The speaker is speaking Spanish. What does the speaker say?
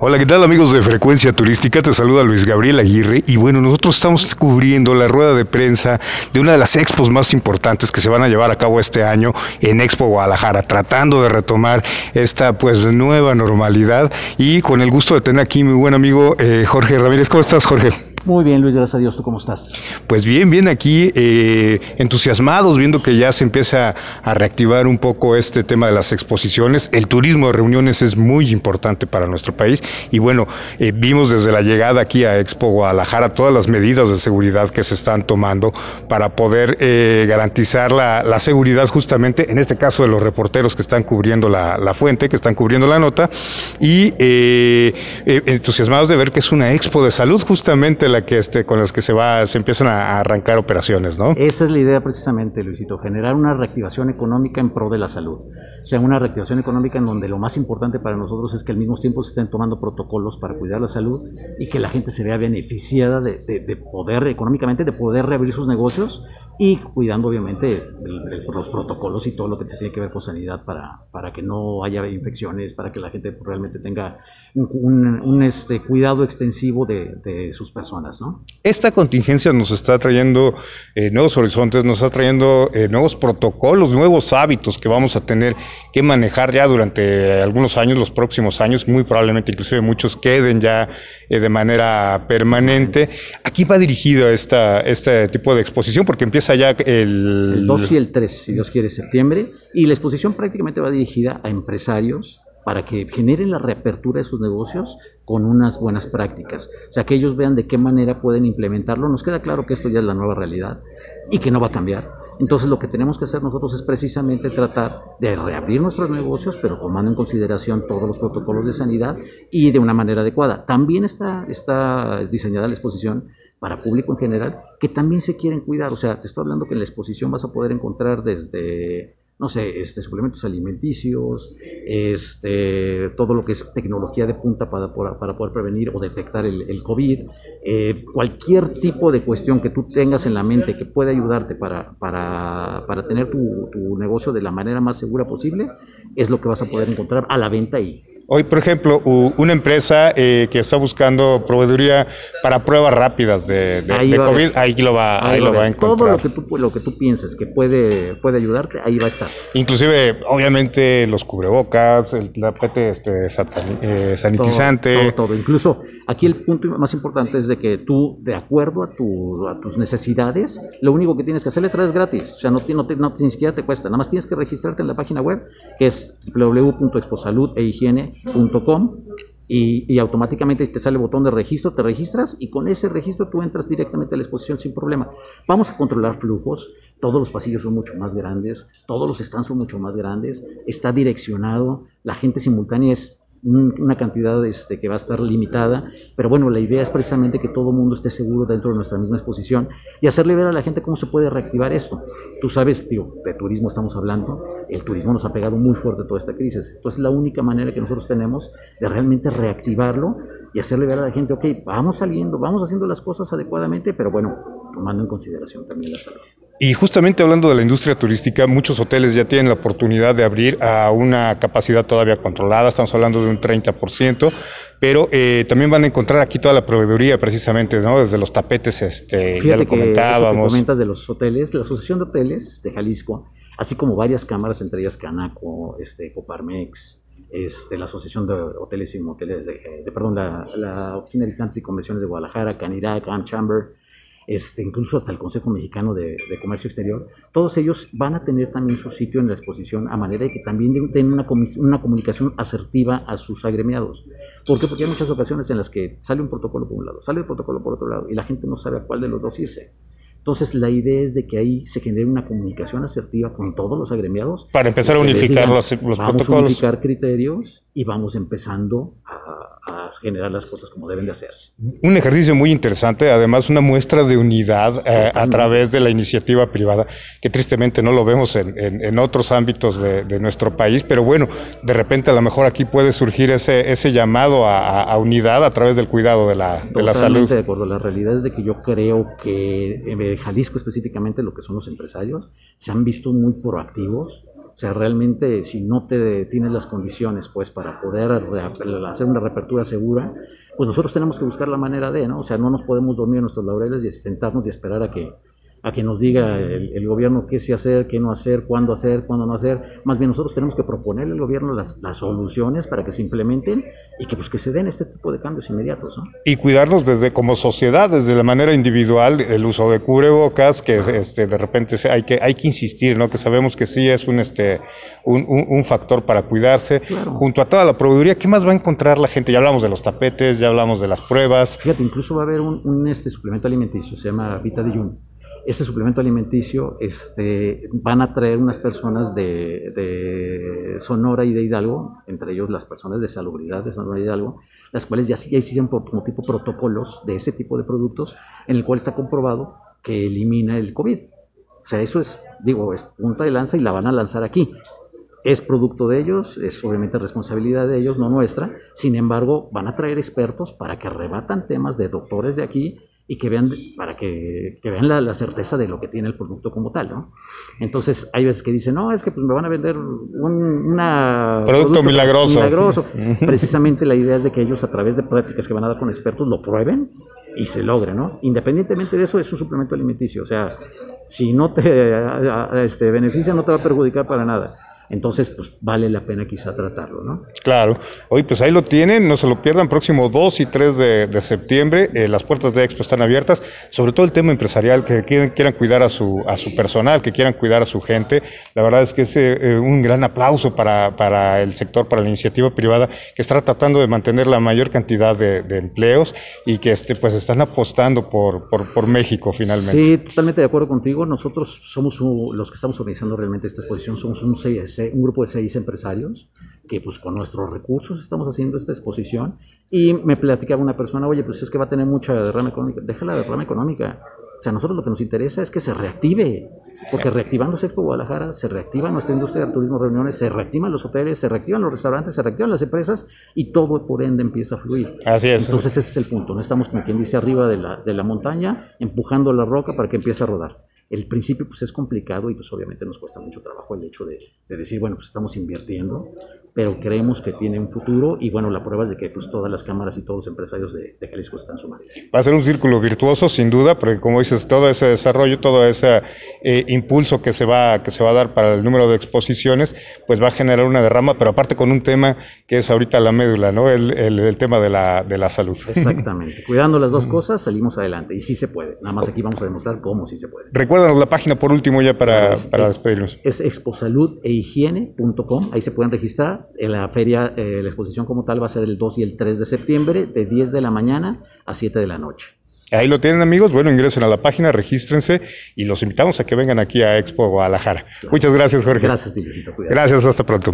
Hola, ¿qué tal amigos de Frecuencia Turística? Te saluda Luis Gabriel Aguirre y bueno, nosotros estamos cubriendo la rueda de prensa de una de las expos más importantes que se van a llevar a cabo este año en Expo Guadalajara, tratando de retomar esta pues nueva normalidad y con el gusto de tener aquí mi buen amigo eh, Jorge Ramírez. ¿Cómo estás, Jorge? Muy bien, Luis, gracias a Dios. ¿Tú cómo estás? Pues bien, bien aquí, eh, entusiasmados, viendo que ya se empieza a reactivar un poco este tema de las exposiciones. El turismo de reuniones es muy importante para nuestro país y bueno, eh, vimos desde la llegada aquí a Expo Guadalajara todas las medidas de seguridad que se están tomando para poder eh, garantizar la, la, seguridad justamente, en este caso de los reporteros que están cubriendo la, la fuente, que están cubriendo la nota y entusiasmados de ver que es una expo de salud justamente la que este, con las que se va, se empiezan a arrancar operaciones, ¿no? Esa es la idea precisamente, Luisito, generar una reactivación económica en pro de la salud. O sea, una reactivación económica en donde lo más importante para nosotros es que al mismo tiempo se estén tomando protocolos para cuidar la salud y que la gente se vea beneficiada de, de, de poder, económicamente, de poder reabrir sus negocios y cuidando obviamente el, el, los protocolos y todo lo que tiene que ver con sanidad para, para que no haya infecciones, para que la gente realmente tenga un, un, un este, cuidado extensivo de, de, sus personas. ¿No? Esta contingencia nos está trayendo eh, nuevos horizontes, nos está trayendo eh, nuevos protocolos, nuevos hábitos que vamos a tener que manejar ya durante algunos años, los próximos años, muy probablemente inclusive muchos queden ya eh, de manera permanente. Aquí va dirigido esta, este tipo de exposición porque empieza ya el... El 2 y el 3, si Dios quiere, septiembre. Y la exposición prácticamente va dirigida a empresarios para que generen la reapertura de sus negocios con unas buenas prácticas. O sea, que ellos vean de qué manera pueden implementarlo. Nos queda claro que esto ya es la nueva realidad y que no va a cambiar. Entonces lo que tenemos que hacer nosotros es precisamente tratar de reabrir nuestros negocios, pero tomando en consideración todos los protocolos de sanidad y de una manera adecuada. También está, diseñada la exposición para público en general, que también se quieren cuidar. O sea, te estoy hablando que en la exposición vas a poder encontrar desde, no sé, este, suplementos alimenticios, este, todo lo que es tecnología de punta para, para poder prevenir o detectar el, el COVID, eh, cualquier tipo de cuestión que tú tengas en la mente que pueda ayudarte para, para, para tener tu, tu negocio de la manera más segura posible, es lo que vas a poder encontrar a la venta ahí. Hoy, por ejemplo, una empresa eh, que está buscando proveeduría para pruebas rápidas de, de, ahí de COVID, ahí lo va, ahí, ahí lo va a encontrar. Todo lo que tú, lo que tú pienses que puede, puede ayudarte, ahí va a estar. Inclusive, obviamente, los cubrebocas, el tapete este, eh, sanitizante. Todo, todo, todo, Incluso aquí el punto más importante es de que tú, de acuerdo a, tu, a tus necesidades, lo único que tienes que hacer le traes gratis. O sea, no, no, te, no ni siquiera te cuesta. Nada más tienes que registrarte en la página web, que es www.exposalud.e y, y, automáticamente te sale el botón de registro, te registras y con ese registro tú entras directamente a la exposición sin problema. Vamos a controlar flujos, todos los pasillos son mucho más grandes, todos los stands son mucho más grandes, está direccionado, la gente simultánea es una cantidad este, que va a estar limitada, pero bueno, la idea es precisamente que todo el mundo esté seguro dentro de nuestra misma exposición y hacerle ver a la gente cómo se puede reactivar esto. Tú sabes, tío, de turismo estamos hablando, el turismo nos ha pegado muy fuerte toda esta crisis, entonces la única manera que nosotros tenemos de realmente reactivarlo y hacerle ver a la gente, ok, vamos saliendo, vamos haciendo las cosas adecuadamente, pero bueno, tomando en consideración también la salud. Y justamente hablando de la industria turística, muchos hoteles ya tienen la oportunidad de abrir a una capacidad todavía controlada, estamos hablando de un 30%, pero eh, también van a encontrar aquí toda la proveeduría precisamente, ¿no? Desde los tapetes, este, Fíjate ya lo comentábamos. Que comentas de los hoteles, la Asociación de Hoteles de Jalisco, así como varias cámaras, entre ellas Canaco, este, Coparmex, este, la Asociación de Hoteles y Moteles, de, de perdón, la, la Oficina de Distancias y Convenciones de Guadalajara, Canirac, Am Chamber, este, incluso hasta el Consejo Mexicano de, de, Comercio Exterior, todos ellos van a tener también su sitio en la exposición a manera de que también tengan una, una, comunicación asertiva a sus agremiados. ¿Por qué? Porque hay muchas ocasiones en las que sale un protocolo por un lado, sale el protocolo por otro lado y la gente no sabe a cuál de los dos irse. Entonces, la idea es de que ahí se genere una comunicación asertiva con todos los agremiados. Para empezar a unificar digan, los, los vamos protocolos. Vamos a unificar criterios y vamos empezando a, a, generar las cosas como deben de hacerse. Un ejercicio muy interesante, además una muestra de unidad eh, a través de la iniciativa privada, que tristemente no lo vemos en, en, en otros ámbitos de, de, nuestro país, pero bueno, de repente a lo mejor aquí puede surgir ese, ese llamado a, a, unidad a través del cuidado de la, de la salud. de acuerdo, la realidad es de que yo creo que... Eh, Jalisco específicamente, lo que son los empresarios, se han visto muy proactivos, O sea, realmente si no te tienes las condiciones pues para poder hacer una reapertura segura, pues nosotros tenemos que buscar la manera de, ¿no? O sea, no nos podemos dormir en nuestros laureles y sentarnos y esperar a que a que nos diga el, gobierno qué sí hacer, qué no hacer, cuándo hacer, cuándo no hacer. Más bien nosotros tenemos que proponerle al gobierno las, soluciones para que se implementen y que pues que se den este tipo de cambios inmediatos. ¿no? Y cuidarnos desde como sociedad, desde la manera individual, el uso de cubrebocas, que este, de repente hay que, hay que insistir, ¿no? que sabemos que sí es un, este, un, un, factor para cuidarse. Junto a toda la proveeduría, ¿qué más va a encontrar la gente? Ya hablamos de los tapetes, ya hablamos de las pruebas. Fíjate, incluso va a haber un, este suplemento alimenticio, se llama Vita de Jun este suplemento alimenticio este, van a traer unas personas de, Sonora y de Hidalgo, entre ellos las personas de salubridad de Sonora y Hidalgo, las cuales ya, ya hicieron como tipo protocolos de ese tipo de productos, en el cual está comprobado que elimina el COVID. O sea, eso es, digo, es punta de lanza y la van a lanzar aquí. Es producto de ellos, es obviamente responsabilidad de ellos, no nuestra. Sin embargo, van a traer expertos para que rebatan temas de doctores de aquí y que vean, para que, que vean la, la, certeza de lo que tiene el producto como tal, ¿no? Entonces, hay veces que dicen, no, es que pues, me van a vender un una producto, milagroso. milagroso. Precisamente la idea es de que ellos, a través de prácticas que van a dar con expertos, lo prueben y se logre, ¿no? Independientemente de eso, es un suplemento alimenticio. O sea, si no te este, beneficia, no te va a perjudicar para nada entonces pues vale la pena quizá tratarlo, ¿no? Claro. Hoy pues ahí lo tienen, no se lo pierdan, próximo 2 y 3 de, septiembre, eh, las puertas de Expo están abiertas, sobre todo el tema empresarial, que quieran, cuidar a su, a su personal, que quieran cuidar a su gente. La verdad es que es eh, un gran aplauso para, para, el sector, para la iniciativa privada, que está tratando de mantener la mayor cantidad de, empleos y que este, pues están apostando por, por, por, México finalmente. Sí, totalmente de acuerdo contigo. Nosotros somos los que estamos organizando realmente esta exposición, somos un Un grupo de seis empresarios que pues con nuestros recursos estamos haciendo esta exposición y me platicaba una persona, oye, pues es que va a tener mucha derrama económica, déjala la derrama económica. O sea, a nosotros lo que nos interesa es que se reactive, porque reactivando Expo Guadalajara se reactiva nuestra industria de turismo, reuniones, se reactivan los hoteles, se reactivan los restaurantes, se reactivan las empresas y todo por ende empieza a fluir. Así es. Entonces ese es el punto, no estamos como quien dice arriba de la, de la montaña empujando la roca para que empiece a rodar el principio pues es complicado y pues obviamente nos cuesta mucho trabajo el hecho de, decir, bueno, pues estamos invirtiendo, pero creemos que tiene un futuro y bueno, la prueba es de que pues todas las cámaras y todos los empresarios de, de Jalisco están sumando. Va a ser un círculo virtuoso sin duda, porque como dices, todo ese desarrollo, todo ese eh, impulso que se, va, que se va a dar para el número de exposiciones, pues va a generar una derrama, pero aparte con un tema que es ahorita la médula, ¿no? El, el, tema de la, de la salud. Exactamente. Cuidando las dos cosas, salimos adelante y sí se puede. Nada más aquí vamos a demostrar cómo sí se puede. Recuérdanos la página por último ya para, para despedirnos. Es exposaludeigiene.com, ahí se pueden registrar. La feria, eh, la exposición como tal va a ser el 2 y el 3 de septiembre, de 10 de la mañana a 7 de la noche. Ahí lo tienen amigos, bueno, ingresen a la página, regístrense y los invitamos a que vengan aquí a Expo Guadalajara. Muchas gracias, Jorge. Gracias, Gracias, hasta pronto.